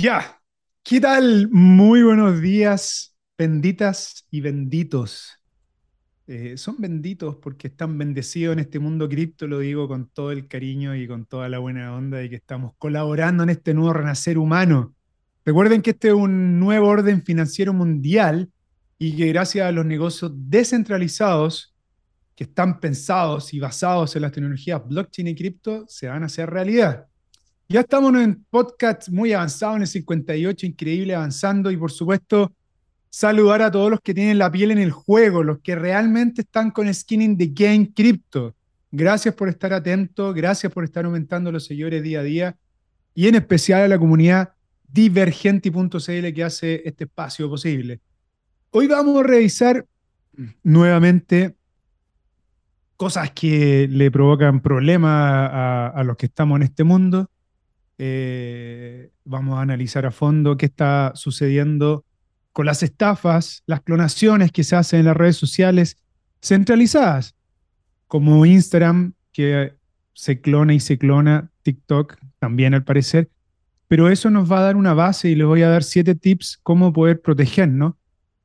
Ya, ¿qué tal? Muy buenos días, benditas y benditos. Eh, son benditos porque están bendecidos en este mundo cripto, lo digo con todo el cariño y con toda la buena onda y que estamos colaborando en este nuevo renacer humano. Recuerden que este es un nuevo orden financiero mundial y que gracias a los negocios descentralizados que están pensados y basados en las tecnologías blockchain y cripto se van a hacer realidad. Ya estamos en podcast muy avanzado, en el 58, increíble avanzando y por supuesto saludar a todos los que tienen la piel en el juego, los que realmente están con skin in the game cripto. Gracias por estar atento, gracias por estar aumentando los seguidores día a día y en especial a la comunidad divergenti.cl que hace este espacio posible. Hoy vamos a revisar nuevamente cosas que le provocan problemas a los que estamos en este mundo eh, vamos a analizar a fondo qué está sucediendo con las estafas, las clonaciones que se hacen en las redes sociales centralizadas, como Instagram, que se clona y se clona, TikTok también al parecer, pero eso nos va a dar una base y les voy a dar siete tips cómo poder protegernos.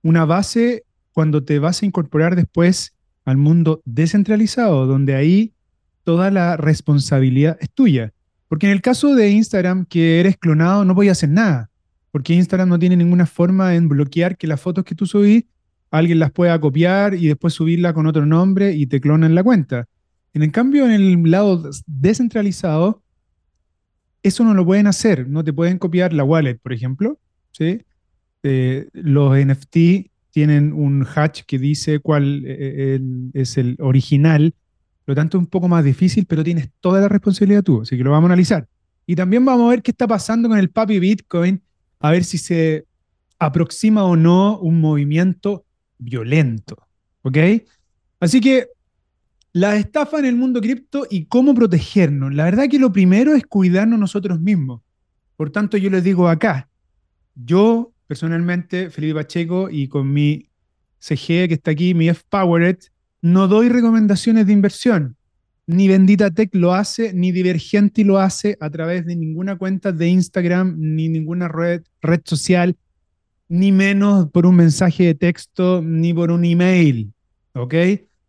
Una base cuando te vas a incorporar después al mundo descentralizado, donde ahí toda la responsabilidad es tuya. Porque en el caso de Instagram, que eres clonado, no podías hacer nada. Porque Instagram no tiene ninguna forma en bloquear que las fotos que tú subís, alguien las pueda copiar y después subirla con otro nombre y te clonan la cuenta. En el cambio, en el lado descentralizado, eso no lo pueden hacer. No te pueden copiar la wallet, por ejemplo. ¿sí? Eh, los NFT tienen un hatch que dice cuál eh, es el original lo tanto, es un poco más difícil, pero tienes toda la responsabilidad tú, así que lo vamos a analizar. Y también vamos a ver qué está pasando con el papi Bitcoin, a ver si se aproxima o no un movimiento violento. ¿Ok? Así que la estafa en el mundo cripto y cómo protegernos. La verdad que lo primero es cuidarnos nosotros mismos. Por tanto, yo les digo acá, yo personalmente, Felipe Pacheco, y con mi CG que está aquí, mi F-Powered, no doy recomendaciones de inversión. Ni Bendita Tech lo hace, ni Divergenti lo hace a través de ninguna cuenta de Instagram, ni ninguna red, red social, ni menos por un mensaje de texto, ni por un email. ¿Ok?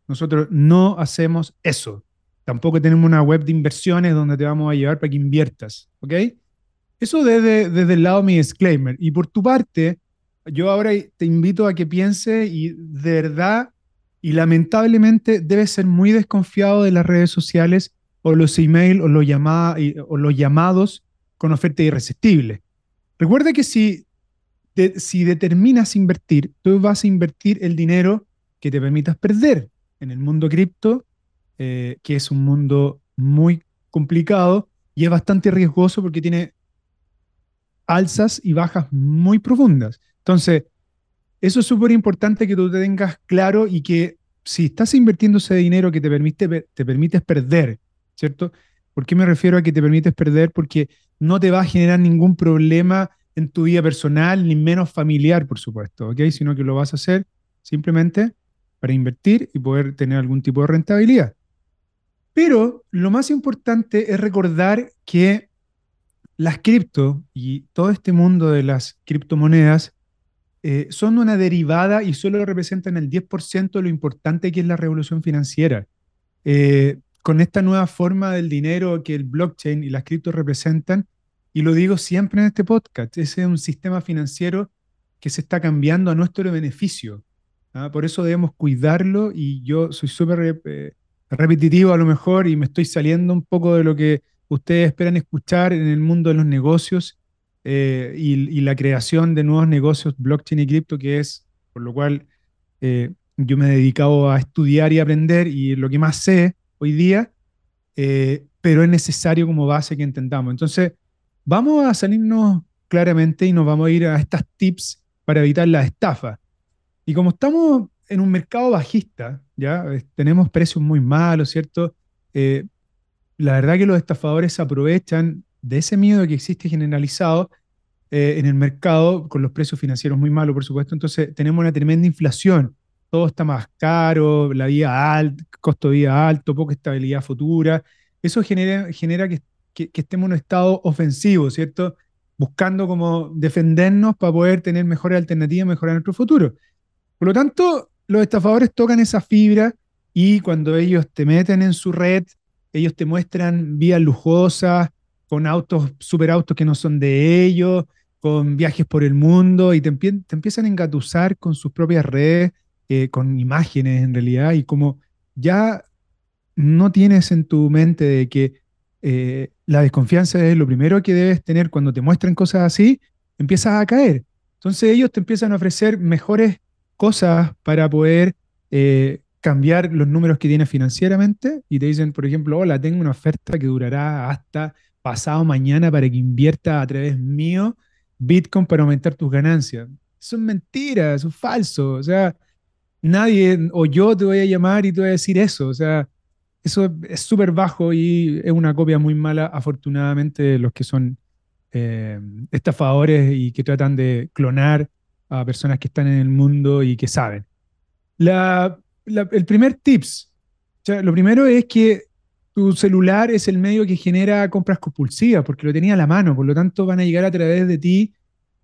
Nosotros no hacemos eso. Tampoco tenemos una web de inversiones donde te vamos a llevar para que inviertas. ¿Ok? Eso desde, desde el lado de mi disclaimer. Y por tu parte, yo ahora te invito a que pienses y de verdad y lamentablemente debe ser muy desconfiado de las redes sociales o los emails o, los llamados con oferta irresistible. Recuerda que si, si determinas invertir, tú vas a invertir el dinero que te permitas perder en el mundo cripto, eh, que es un mundo muy complicado y es bastante riesgoso porque tiene alzas y bajas muy profundas. Entonces, eso es súper importante que tú te tengas claro y que si estás invirtiendo ese dinero que te, permite, te permites perder, ¿cierto? ¿Por qué me refiero a que te permites perder? Porque no te va a generar ningún problema en tu vida personal, ni menos familiar, por supuesto, ¿ok? Sino que lo vas a hacer simplemente para invertir y poder tener algún tipo de rentabilidad. Pero lo más importante es recordar que las cripto y todo este mundo de las criptomonedas eh, son una derivada y solo representan el 10% de lo importante que es la revolución financiera. Eh, con esta nueva forma del dinero que el blockchain y las criptos representan, y lo digo siempre en este podcast, ese es un sistema financiero que se está cambiando a nuestro beneficio. ¿ah? Por eso debemos cuidarlo y yo soy súper eh, repetitivo a lo mejor y me estoy saliendo un poco de lo que ustedes esperan escuchar en el mundo de los negocios eh, y, la creación de nuevos negocios blockchain y cripto, que es por lo cual eh, yo me he dedicado a estudiar y aprender y lo que más sé hoy día, eh, pero es necesario como base que entendamos. Entonces, vamos a salirnos claramente y nos vamos a ir a estas tips para evitar la estafa. Y como estamos en un mercado bajista, ya tenemos precios muy malos, ¿cierto? la verdad que los estafadores aprovechan de ese miedo que existe generalizado eh, en el mercado, con los precios financieros muy malos, por supuesto, entonces tenemos una tremenda inflación. Todo está más caro, la vida alta, costo de vida alto, poca estabilidad futura. Eso genera, genera que, que, estemos en un estado ofensivo, ¿cierto? buscando como defendernos para poder tener mejores alternativas, mejorar nuestro futuro. Por lo tanto, los estafadores tocan esa fibra y cuando ellos te meten en su red, ellos te muestran vías lujosas, con autos, superautos que no son de ellos, con viajes por el mundo y te, empiezan a engatusar con sus propias redes, eh, con imágenes en realidad, y como ya no tienes en tu mente de que eh, la desconfianza es lo primero que debes tener cuando te muestran cosas así, empiezas a caer. Entonces ellos te empiezan a ofrecer mejores cosas para poder eh, cambiar los números que tienes financieramente y te dicen, por ejemplo, hola, tengo una oferta que durará hasta pasado mañana para que invierta a través mío Bitcoin para aumentar tus ganancias. Eso es mentira, eso es falso. O sea, nadie o yo te voy a llamar y te voy a decir eso. O sea, eso es súper bajo y es una copia muy mala, afortunadamente, de los que son eh, estafadores y que tratan de clonar a personas que están en el mundo y que saben. el primer tips, lo primero es que tu celular es el medio que genera compras compulsivas, porque lo tenía a la mano, por lo tanto van a llegar a través de ti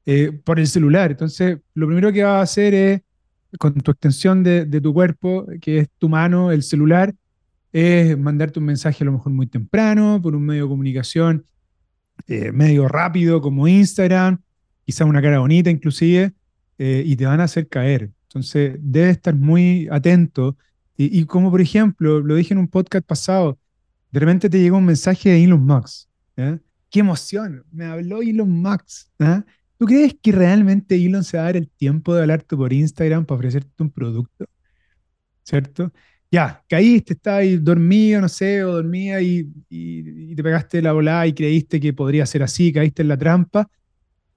eh, por el celular. Entonces, lo primero que vas a hacer es, con tu extensión de, tu cuerpo, que es tu mano, el celular, es mandarte un mensaje a lo mejor muy temprano, por un medio de comunicación eh, medio rápido como Instagram, quizá una cara bonita inclusive, eh, y te van a hacer caer. Entonces, debes estar muy atento. Y, y, como por ejemplo, lo dije en un podcast pasado, de repente te llega un mensaje de Elon Musk. ¡Qué emoción! Me habló Elon Musk. ¿Tú crees que realmente Elon se va a dar el tiempo de hablarte por Instagram para ofrecerte un producto? ¿Cierto? Ya, caíste, estabas ahí dormido, no sé, o dormía y, te pegaste la volada y creíste que podría ser así, caíste en la trampa.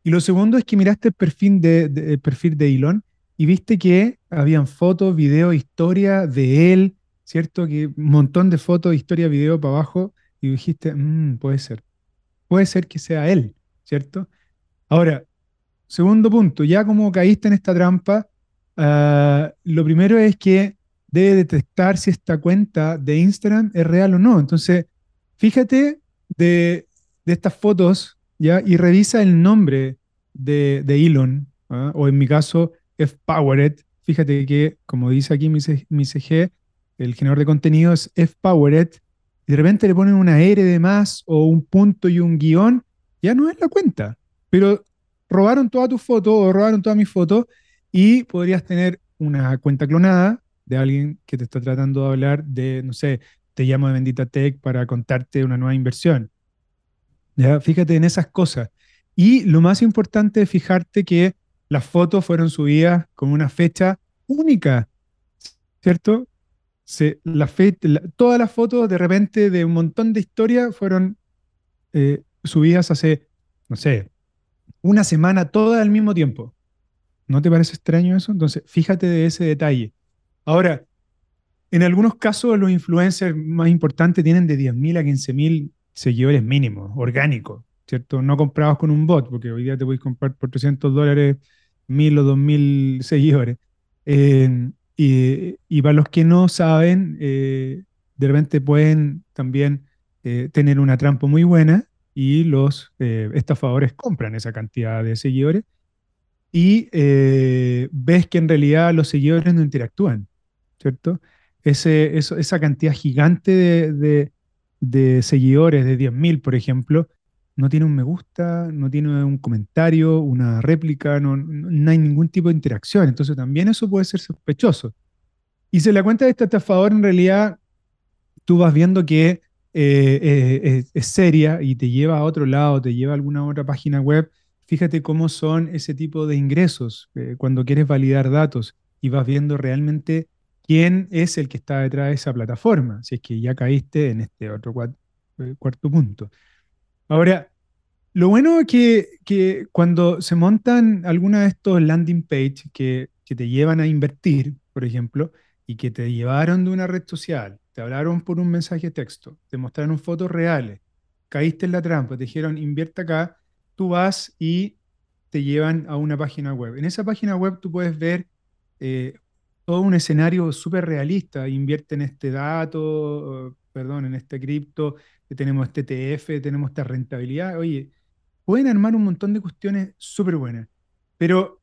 Y lo segundo es que miraste el perfil de, el perfil de Elon y viste que habían fotos, videos, historia de él, ¿cierto? Que un montón de fotos, historia, video para abajo, y dijiste, mm, puede ser. Puede ser que sea él, ¿cierto? Ahora, segundo punto, ya como caíste en esta trampa, ah, lo primero es que debe detectar si esta cuenta de Instagram es real o no. Entonces, fíjate de, estas fotos, ¿ya? Y revisa el nombre de, Elon, ¿ah? o en mi caso, F-Powered. Fíjate que, como dice aquí mi, mi CG, el generador de contenido es F-Powered, y de repente le ponen una R de más o un punto y un guion, ya no es la cuenta. Pero robaron toda tu foto o robaron toda mi foto y podrías tener una cuenta clonada de alguien que te está tratando de hablar de, no sé, te llamo de Bendita Tech para contarte una nueva inversión. ¿Ya? Fíjate en esas cosas. Y lo más importante es fijarte que las fotos fueron subidas con una fecha única, ¿cierto? La todas las fotos de repente de un montón de historias fueron eh, subidas hace, no sé, una semana, todas al mismo tiempo. ¿No te parece extraño eso? Entonces, fíjate de ese detalle. Ahora, en algunos casos los influencers más importantes tienen de 10.000 a 15.000 seguidores mínimos, orgánicos, ¿cierto? No comprados con un bot, porque hoy día te puedes comprar por 300 dólares 1.000 o 2.000 seguidores. Eh, y, para los que no saben, eh, de repente pueden también eh, tener una trampa muy buena y los eh, estafadores compran esa cantidad de seguidores y ves que en realidad los seguidores no interactúan, ¿cierto? Esa cantidad gigante de, de seguidores, de 10.000 por ejemplo, no tiene un me gusta, no tiene un comentario, una réplica, no, no, hay ningún tipo de interacción. Entonces también eso puede ser sospechoso. Y si la cuenta de este estafador en realidad tú vas viendo que eh, eh, es, seria y te lleva a otro lado, te lleva a alguna otra página web, fíjate cómo son ese tipo de ingresos eh, cuando quieres validar datos y vas viendo realmente quién es el que está detrás de esa plataforma, si es que ya caíste en este otro cuarto punto. Ahora, lo bueno es que, cuando se montan algunos de estos landing page que, te llevan a invertir, por ejemplo, y que te llevaron de una red social, te hablaron por un mensaje de texto, te mostraron fotos reales, caíste en la trampa, te dijeron invierte acá, tú vas y te llevan a una página web. En esa página web tú puedes ver eh, todo un escenario súper realista, invierte en este dato, perdón, en este cripto, tenemos este TF, tenemos esta rentabilidad. Oye, pueden armar un montón de cuestiones súper buenas. Pero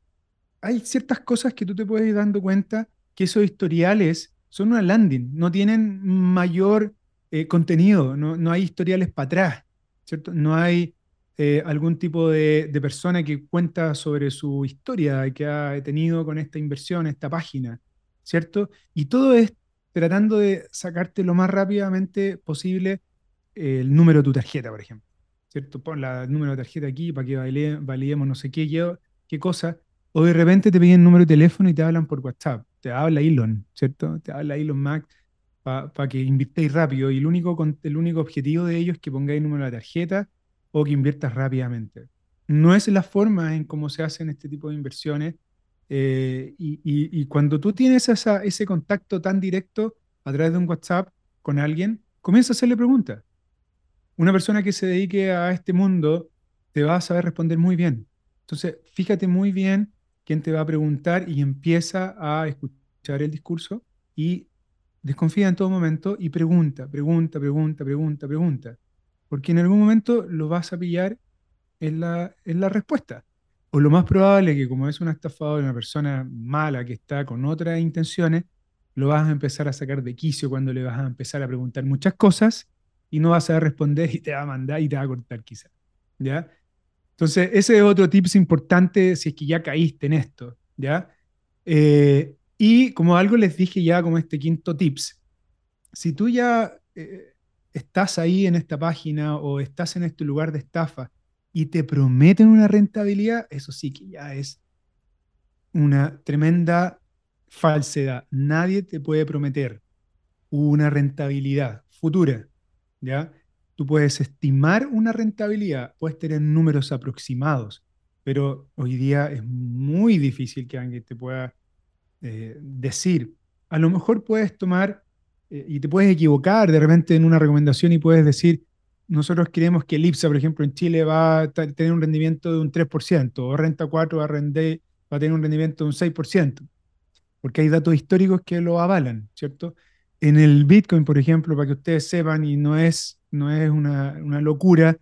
hay ciertas cosas que tú te puedes ir dando cuenta que esos historiales son una landing, no tienen mayor eh, contenido, no, no, hay historiales para atrás, ¿cierto? No hay eh, algún tipo de, de, persona que cuenta sobre su historia que ha tenido con esta inversión, esta página, ¿cierto? Y todo es tratando de sacarte lo más rápidamente posible el número de tu tarjeta, por ejemplo. ¿Cierto? Pon la, el número de tarjeta aquí para que validemos no sé qué, qué cosa. O de repente te piden el número de teléfono y te hablan por WhatsApp. Te habla Elon, ¿cierto? Te habla Elon Musk para que invirtáis rápido. Y el único, el único objetivo de ellos es que pongáis el número de la tarjeta o que inviertas rápidamente. No es la forma en cómo se hacen este tipo de inversiones. Eh, y, y, cuando tú tienes esa, ese contacto tan directo a través de un WhatsApp con alguien, comienza a hacerle preguntas una persona que se dedique a este mundo te va a saber responder muy bien. Entonces, fíjate muy bien quién te va a preguntar y empieza a escuchar el discurso y desconfía en todo momento y pregunta, pregunta, pregunta, pregunta, pregunta. Porque en algún momento lo vas a pillar en la, en la respuesta. O lo más probable que como es un estafador, una persona mala que está con otras intenciones, lo vas a empezar a sacar de quicio cuando le vas a empezar a preguntar muchas cosas y no vas a responder y te va a mandar y te va a cortar quizá. ¿Ya? Entonces, ese es otro tips importante si es que ya caíste en esto, ¿ya? Eh, y como algo les dije ya como este quinto tips, si tú ya eh, estás ahí en esta página o estás en este lugar de estafa y te prometen una rentabilidad, eso sí que ya es una tremenda falsedad. Nadie te puede prometer una rentabilidad futura. ¿Ya? Tú puedes estimar una rentabilidad, puedes tener números aproximados, pero hoy día es muy difícil que alguien te pueda eh, decir. A lo mejor puedes tomar eh, y te puedes equivocar de repente en una recomendación y puedes decir, nosotros creemos que el IPSA, por ejemplo, en Chile va a tener un rendimiento de un 3%, o Renta 4 va a, va a tener un rendimiento de un 6%, porque hay datos históricos que lo avalan, ¿cierto? En el Bitcoin, por ejemplo, para que ustedes sepan, y no es, no es una, locura,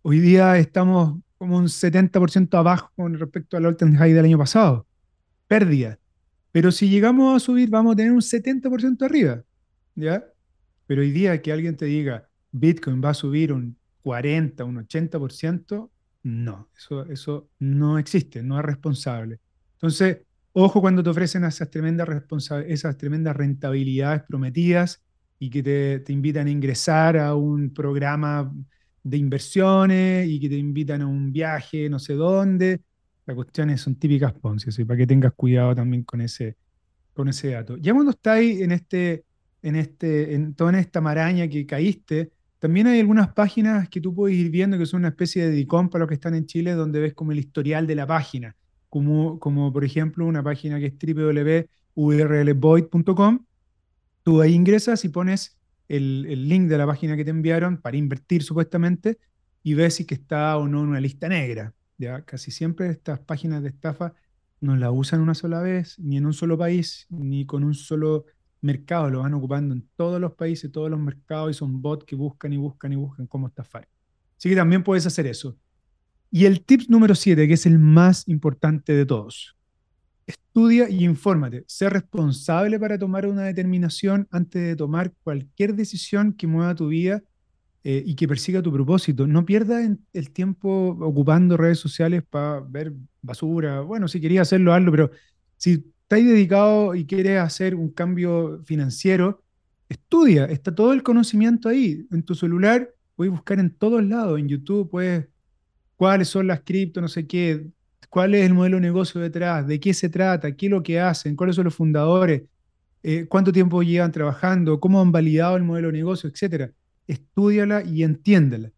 hoy día estamos como un 70% abajo con respecto al all-time high del año pasado. Pérdida. Pero si llegamos a subir, vamos a tener un 70% arriba. ¿Ya? Pero hoy día que alguien te diga, Bitcoin va a subir un 40, un 80%, no, eso, eso no existe, no es responsable. Entonces, Ojo cuando te ofrecen esas tremendas, rentabilidades prometidas y que te, invitan a ingresar a un programa de inversiones y que te invitan a un viaje no sé dónde. Las cuestiones son típicas Ponzi, así para que tengas cuidado también con ese, con ese dato. Ya cuando estáis en, este, en, este, en toda esta maraña que caíste, también hay algunas páginas que tú puedes ir viendo que son una especie de DICOM para los que están en Chile, donde ves como el historial de la página como, por ejemplo una página que es www.urlvoid.com. Tú ahí ingresas y pones el, link de la página que te enviaron para invertir supuestamente y ves si está o no en una lista negra. ¿ya? Casi siempre estas páginas de estafa no la usan una sola vez, ni en un solo país, ni con un solo mercado, lo van ocupando en todos los países, todos los mercados y son bots que buscan y buscan y buscan cómo estafar. Así que también puedes hacer eso. Y el tip número 7, que es el más importante de todos. Estudia y infórmate. Sé responsable para tomar una determinación antes de tomar cualquier decisión que mueva tu vida eh, y que persiga tu propósito. No pierdas el tiempo ocupando redes sociales para ver basura. Bueno, si querías hacerlo, hazlo, pero si estás dedicado y quieres hacer un cambio financiero, estudia. Está todo el conocimiento ahí. En tu celular puedes buscar en todos lados. En YouTube puedes cuáles son las cripto, no sé qué, cuál es el modelo de negocio detrás, de qué se trata, qué es lo que hacen, cuáles son los fundadores, eh, cuánto tiempo llevan trabajando, cómo han validado el modelo de negocio, etcétera. Estúdiala y entiéndela.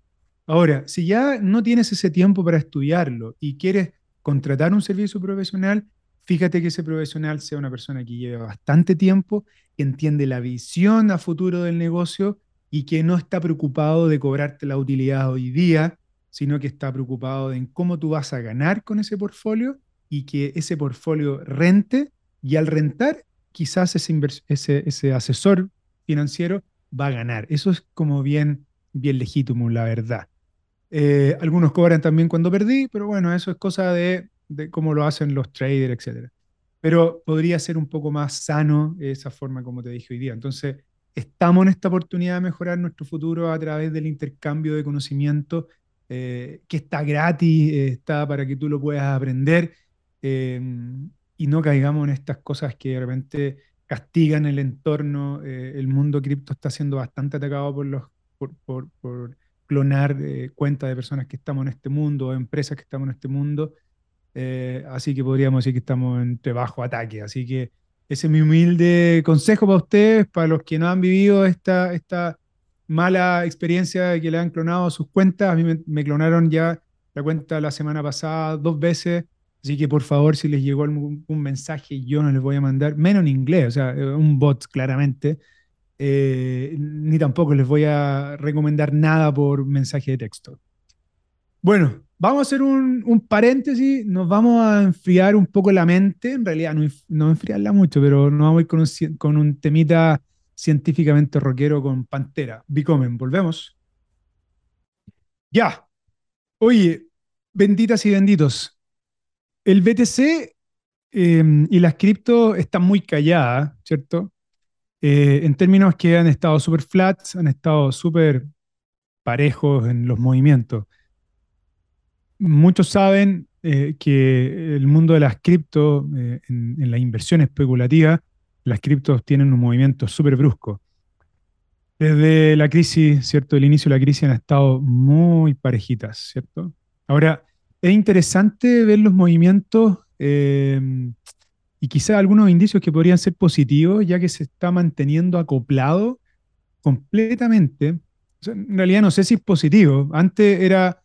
Ahora, si ya no tienes ese tiempo para estudiarlo y quieres contratar un servicio profesional, fíjate que ese profesional sea una persona que lleve bastante tiempo, que entiende la visión a futuro del negocio y que no está preocupado de cobrarte la utilidad hoy día, sino que está preocupado en cómo tú vas a ganar con ese portfolio y que ese portfolio rente y al rentar quizás ese, ese, asesor financiero va a ganar. Eso es como bien, bien legítimo, la verdad. Eh, algunos cobran también cuando perdí, pero bueno, eso es cosa de, de cómo lo hacen los traders, etc. Pero podría ser un poco más sano esa forma, como te dije hoy día. Entonces, estamos en esta oportunidad de mejorar nuestro futuro a través del intercambio de conocimiento eh, que está gratis, eh, está para que tú lo puedas aprender eh, y no caigamos en estas cosas que de repente castigan el entorno. el mundo cripto está siendo bastante atacado por, los, por, por, clonar cuentas de personas que estamos en este mundo, empresas que estamos en este mundo. así que podríamos decir que estamos entre bajo ataque. Así que ese es mi humilde consejo para ustedes, para los que no han vivido esta, esta mala experiencia de que le han clonado sus cuentas. A mí me, clonaron ya la cuenta la semana pasada dos veces. Así que por favor, si les llegó un mensaje, yo no les voy a mandar, menos en inglés, o sea, un bot claramente, eh, ni tampoco les voy a recomendar nada por mensaje de texto. Bueno, vamos a hacer un, paréntesis, nos vamos a enfriar un poco la mente, en realidad no, no enfriarla mucho, pero nos vamos a ir con un, con un temita científicamente rockero con Pantera. Bicomen, volvemos. Ya. Oye, benditas y benditos. El BTC em, y las cripto están muy calladas, ¿cierto? Eh, en términos que han estado súper flats, han estado súper parejos en los movimientos. Muchos saben eh, que el mundo de las cripto, eh, en, en, la inversión especulativa, las criptos tienen un movimiento súper brusco. Desde la crisis, ¿cierto? El inicio de la crisis han estado muy parejitas, ¿cierto? Ahora, es interesante ver los movimientos eh, y quizá algunos indicios que podrían ser positivos, ya que se está manteniendo acoplado completamente. en realidad no sé si es positivo. Antes era,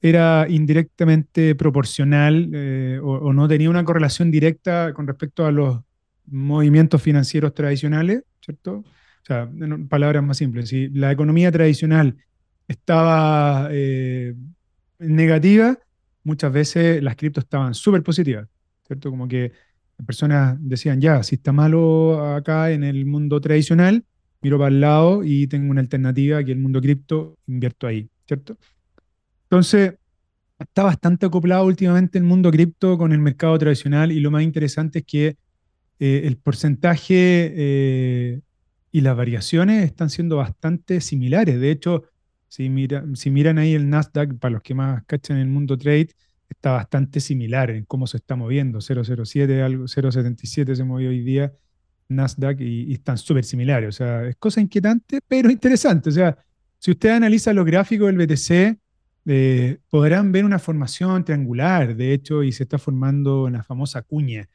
era indirectamente proporcional eh, o no tenía una correlación directa con respecto a los movimientos financieros tradicionales, ¿cierto? O sea, palabras más simples, si la economía tradicional estaba eh, negativa, muchas veces las criptos estaban súper positivas, ¿cierto? Como que las personas decían, ya, si está malo acá en el mundo tradicional, miro para el lado y tengo una alternativa que el mundo cripto invierto ahí, ¿cierto? Entonces, está bastante acoplado últimamente el mundo cripto con el mercado tradicional y lo más interesante es que eh, el porcentaje eh, y las variaciones están siendo bastante similares. De hecho, si, si miran ahí el Nasdaq, para los que más cachan el mundo trade, está bastante similar en cómo se está moviendo. 007, algo, 077 se movió hoy día Nasdaq y, están súper similares. O sea, es cosa inquietante, pero interesante. O sea, si usted analiza los gráficos del BTC, eh, podrán ver una formación triangular, de hecho, y se está formando una famosa cuña.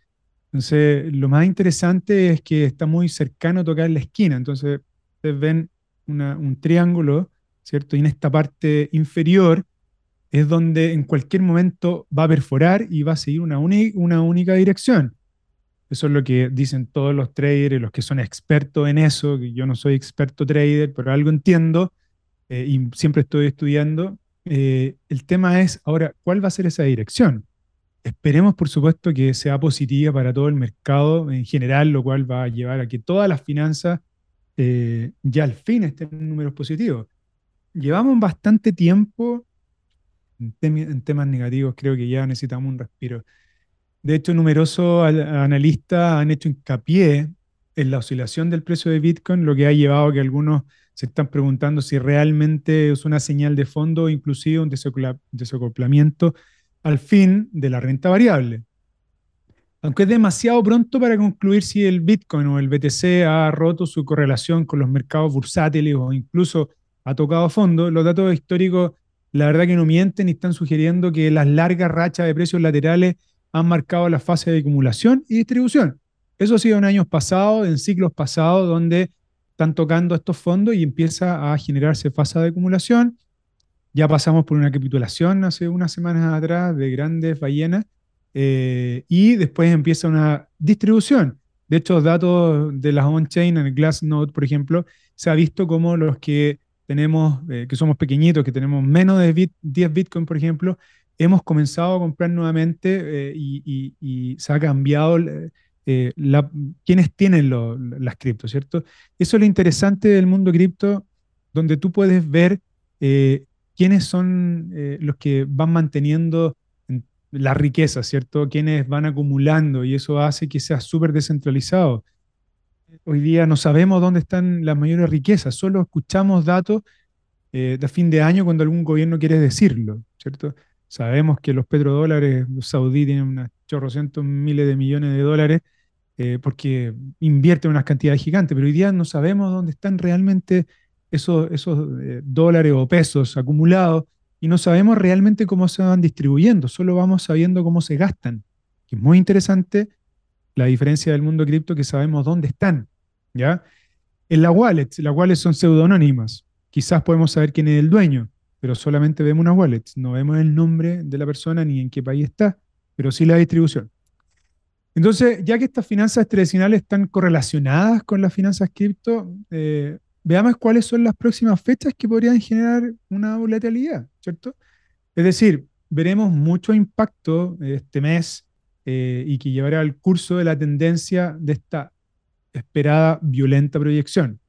Entonces, lo más interesante es que está muy cercano a tocar la esquina. Entonces, ustedes ven un triángulo, ¿cierto? Y en esta parte inferior es donde en cualquier momento va a perforar y va a seguir una, una única dirección. Eso es lo que dicen todos los traders, los que son expertos en eso, que yo no soy experto trader, pero algo entiendo eh, y siempre estoy estudiando. Eh, el tema es ahora, ¿cuál va a ser esa dirección? Esperemos, por supuesto, que sea positiva para todo el mercado en general, lo cual va a llevar a que todas las finanzas eh, ya al fin estén en números positivos. Llevamos bastante tiempo en, temas negativos, creo que ya necesitamos un respiro. De hecho, numerosos analistas han hecho hincapié en la oscilación del precio de Bitcoin, lo que ha llevado a que algunos se están preguntando si realmente es una señal de fondo o inclusive un desacoplamiento al fin de la renta variable. Aunque es demasiado pronto para concluir si el Bitcoin o el BTC ha roto su correlación con los mercados bursátiles o incluso ha tocado fondo, los datos históricos la verdad que no mienten y están sugiriendo que las largas rachas de precios laterales han marcado la fase de acumulación y distribución. Eso ha sido en años pasados, en ciclos pasados, donde están tocando estos fondos y empieza a generarse fase de acumulación ya pasamos por una capitulación hace unas semanas atrás de grandes ballenas eh, y después empieza una distribución. De hecho, datos de las on-chain en el Glassnode, por ejemplo, se ha visto como los que tenemos, eh, que somos pequeñitos, que tenemos menos de 10 Bitcoin, por ejemplo, hemos comenzado a comprar nuevamente eh, y, se ha cambiado la, quienes tienen las criptos, ¿cierto? Eso es lo interesante del mundo cripto, donde tú puedes ver quiénes son eh, los que van manteniendo la riqueza, ¿cierto? Quiénes van acumulando y eso hace que sea súper descentralizado. Hoy día no sabemos dónde están las mayores riquezas, solo escuchamos datos eh, de fin de año cuando algún gobierno quiere decirlo, ¿cierto? Sabemos que los petrodólares, los saudíes tienen unos chorrocientos miles de millones de dólares eh, porque invierten unas cantidades gigantes, pero hoy día no sabemos dónde están realmente esos, eh, dólares o pesos acumulados y no sabemos realmente cómo se van distribuyendo, solo vamos sabiendo cómo se gastan. Es muy interesante la diferencia del mundo cripto que sabemos dónde están, ¿ya? En las wallets, las wallets son pseudonónimas. Quizás podemos saber quién es el dueño, pero solamente vemos unas wallets, no vemos el nombre de la persona ni en qué país está, pero sí la distribución. Entonces, ya que estas finanzas tradicionales están correlacionadas con las finanzas cripto, eh, veamos cuáles son las próximas fechas que podrían generar una volatilidad, ¿cierto? Es decir, veremos mucho impacto este mes eh, y que llevará al curso de la tendencia de esta esperada violenta proyección.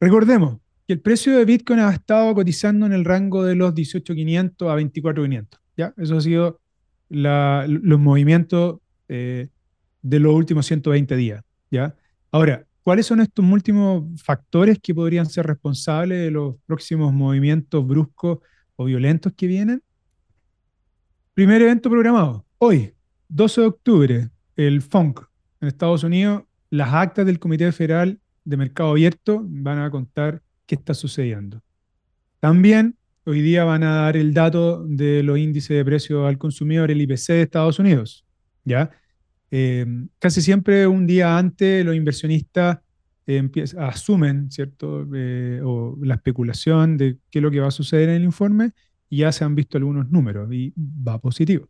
Recordemos que el precio de Bitcoin ha estado cotizando en el rango de los 18.500 a 24.500. ¿ya? Eso ha sido los movimientos eh, de los últimos 120 días. ¿ya? Ahora, ¿Cuáles son estos últimos factores que podrían ser responsables de los próximos movimientos bruscos o violentos que vienen? Primer evento programado, hoy, 12 de octubre, el FONC en Estados Unidos, las actas del Comité Federal de Mercado Abierto van a contar qué está sucediendo. También hoy día van a dar el dato de los índices de precios al consumidor, el IPC de Estados Unidos, ¿ya? Eh, casi siempre un día antes los inversionistas eh, asumen, ¿cierto? Eh, o la especulación de qué es lo que va a suceder en el informe y ya se han visto algunos números y va positivo.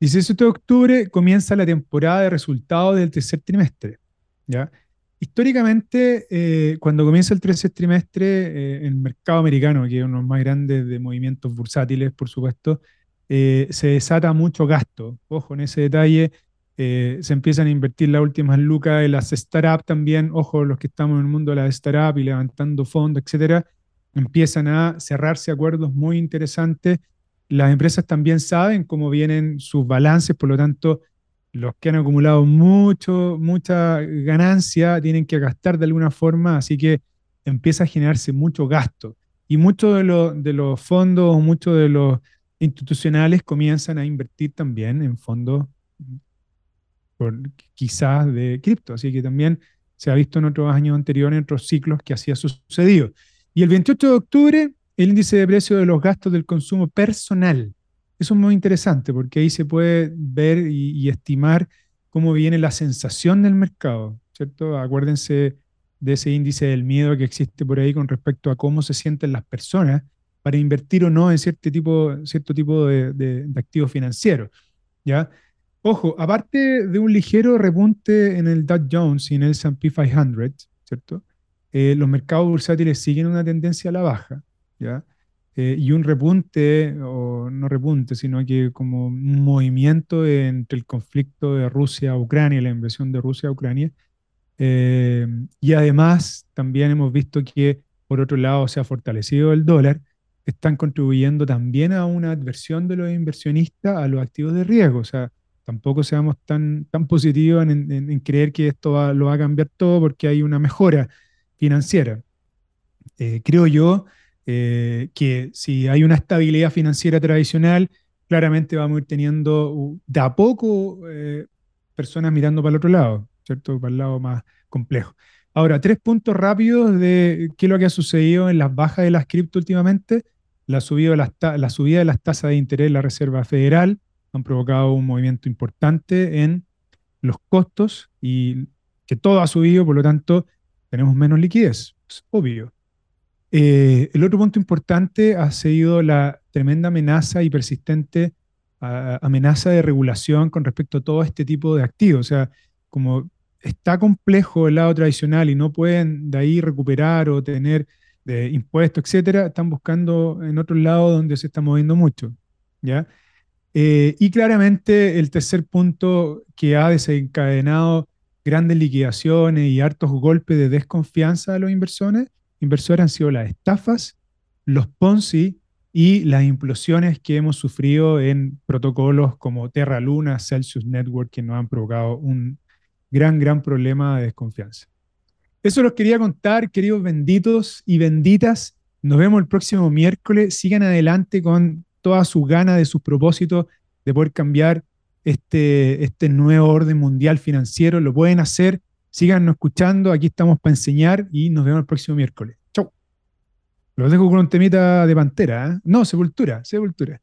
17 de octubre comienza la temporada de resultados del tercer trimestre. ¿ya? Históricamente, cuando comienza el tercer trimestre, el mercado americano, que es uno de los más grandes de movimientos bursátiles, por supuesto, se desata mucho gasto. Ojo en ese detalle, eh, se empiezan a invertir las últimas lucas en las startups también, ojo, los que estamos en el mundo de las startups y levantando fondos, etcétera, empiezan a cerrarse acuerdos muy interesantes. Las empresas también saben cómo vienen sus balances, por lo tanto, los que han acumulado mucho, mucha ganancia tienen que gastar de alguna forma, así que empieza a generarse mucho gasto. Y muchos de, de los fondos, muchos de los institucionales comienzan a invertir también en fondos quizás de cripto. Así que también se ha visto en otros años anteriores, en otros ciclos, que así ha sucedido. Y el 28 de octubre, el índice de precio de los gastos del consumo personal. Eso es muy interesante porque ahí se puede ver y, estimar cómo viene la sensación del mercado, ¿cierto? Acuérdense de ese índice del miedo que existe por ahí con respecto a cómo se sienten las personas para invertir o no en cierto tipo, cierto tipo de, de, de activos financieros, ¿ya? Ojo, aparte de un ligero repunte en el Dow Jones y en el S&P 500, ¿cierto? Eh, los mercados bursátiles siguen una tendencia a la baja, ¿ya? Eh, y un repunte, o no repunte, sino que como un movimiento entre el conflicto de Rusia-Ucrania, la invasión de Rusia a Ucrania. Eh, y además también hemos visto que, por otro lado, se ha fortalecido el dólar, están contribuyendo también a una adversión de los inversionistas a los activos de riesgo. O sea, tampoco seamos tan, tan positivos en, creer que esto lo va a cambiar todo porque hay una mejora financiera. Eh, creo yo eh, que si hay una estabilidad financiera tradicional, claramente vamos a ir teniendo de a poco eh, personas mirando para el otro lado, ¿cierto? Para el lado más complejo. Ahora, tres puntos rápidos de qué es lo que ha sucedido en las bajas de las cripto últimamente. La subida de las, la subida de las tasas de interés de la Reserva Federal, han provocado un movimiento importante en los costos y que todo ha subido, por lo tanto, tenemos menos liquidez, es obvio. Eh, el otro punto importante ha sido la tremenda amenaza y persistente amenaza de regulación con respecto a todo este tipo de activos. O sea, como está complejo el lado tradicional y no pueden de ahí recuperar o tener de impuestos, etcétera, están buscando en otro lado donde se está moviendo mucho. ¿ya? Eh, y claramente el tercer punto que ha desencadenado grandes liquidaciones y hartos golpes de desconfianza de los inversores, inversores han sido las estafas los Ponzi y las implosiones que hemos sufrido en protocolos como Terra Luna, Celsius Network, que nos han provocado un gran, gran problema de desconfianza. Eso los quería contar, queridos benditos y benditas. Nos vemos el próximo miércoles. Sigan adelante con toda su gana de sus propósitos de poder cambiar este, este nuevo orden mundial financiero. Lo pueden hacer. Síganos escuchando. Aquí estamos para enseñar y nos vemos el próximo miércoles. Chau. Los dejo con un temita de pantera. ¿eh? No, sepultura, sepultura.